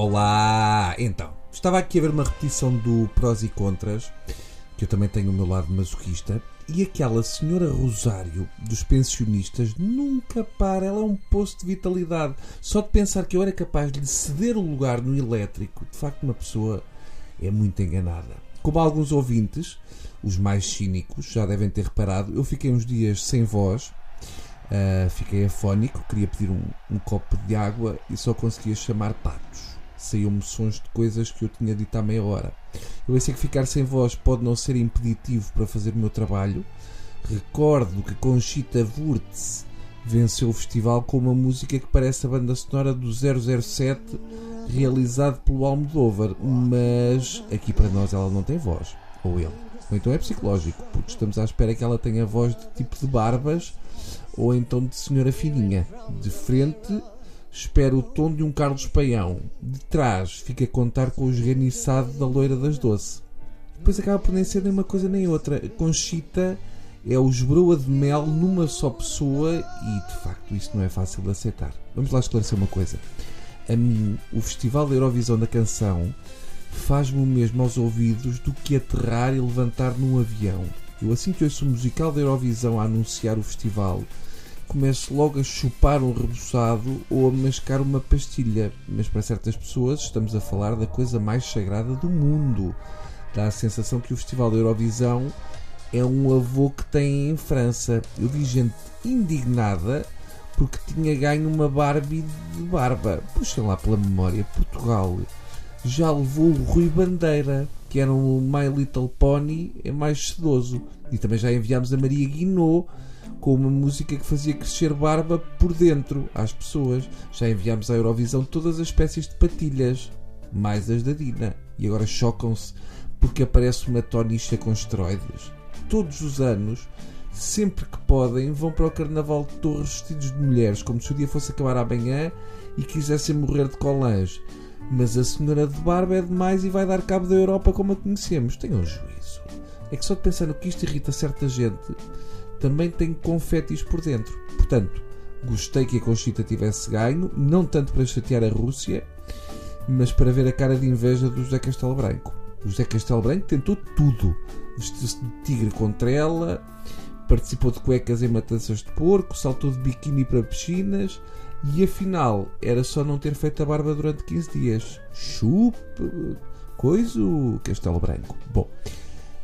Olá! Então, estava aqui a ver uma repetição do Prós e Contras, que eu também tenho o meu lado masoquista, e aquela senhora Rosário dos pensionistas nunca para, ela é um poço de vitalidade. Só de pensar que eu era capaz de ceder o lugar no elétrico, de facto, uma pessoa é muito enganada. Como alguns ouvintes, os mais cínicos, já devem ter reparado, eu fiquei uns dias sem voz, uh, fiquei afónico, queria pedir um, um copo de água e só conseguia chamar patos saíam-me sons de coisas que eu tinha dito há meia hora. Eu sei que ficar sem voz pode não ser impeditivo para fazer o meu trabalho. Recordo que Conchita Wurtz venceu o festival com uma música que parece a banda sonora do 007 realizado pelo Almodóvar, mas aqui para nós ela não tem voz, ou ele. Ou então é psicológico, porque estamos à espera que ela tenha voz de tipo de barbas ou então de senhora fininha. De frente espera o tom de um Carlos Paião. De trás fica a contar com o esganiçado da loira das doce. Depois acaba por nem ser nem uma coisa nem outra. Conchita é o esbroa de mel numa só pessoa e, de facto, isso não é fácil de aceitar. Vamos lá esclarecer uma coisa. A mim, o Festival da Eurovisão da Canção faz-me o mesmo aos ouvidos do que aterrar e levantar num avião. Eu, assim que ouço o musical da Eurovisão a anunciar o festival, começo logo a chupar um reboçado ou a mascar uma pastilha. Mas para certas pessoas estamos a falar da coisa mais sagrada do mundo. Dá a sensação que o Festival da Eurovisão é um avô que tem em França. Eu vi gente indignada porque tinha ganho uma Barbie de barba. Puxem lá pela memória, Portugal já levou o Rui Bandeira, que era um My Little Pony é mais sedoso. E também já enviámos a Maria Guinot com uma música que fazia crescer barba por dentro às pessoas. Já enviámos à Eurovisão todas as espécies de patilhas, mais as da Dina. E agora chocam-se porque aparece uma tonicha com esteroides. Todos os anos, sempre que podem, vão para o Carnaval de Torres vestidos de mulheres, como se o dia fosse acabar amanhã e quisessem morrer de colãs. Mas a senhora de barba é demais e vai dar cabo da Europa como a conhecemos. Tenham juízo. É que só de pensar no que isto irrita certa gente, também tem confetis por dentro. Portanto, gostei que a Conchita tivesse ganho, não tanto para chatear a Rússia, mas para ver a cara de inveja do José Castelo Branco. O José Castelo Branco tentou tudo. Vestiu-se de tigre contra ela, participou de cuecas em matanças de porco, saltou de biquíni para piscinas e afinal era só não ter feito a barba durante 15 dias. Chupe, coisa, Castelo Branco. Bom,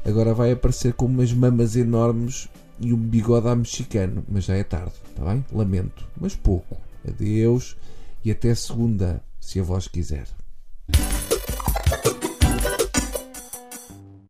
agora vai aparecer com umas mamas enormes e um bigode à mexicano, mas já é tarde, está bem? Lamento, mas pouco. Adeus e até segunda, se a vós quiser.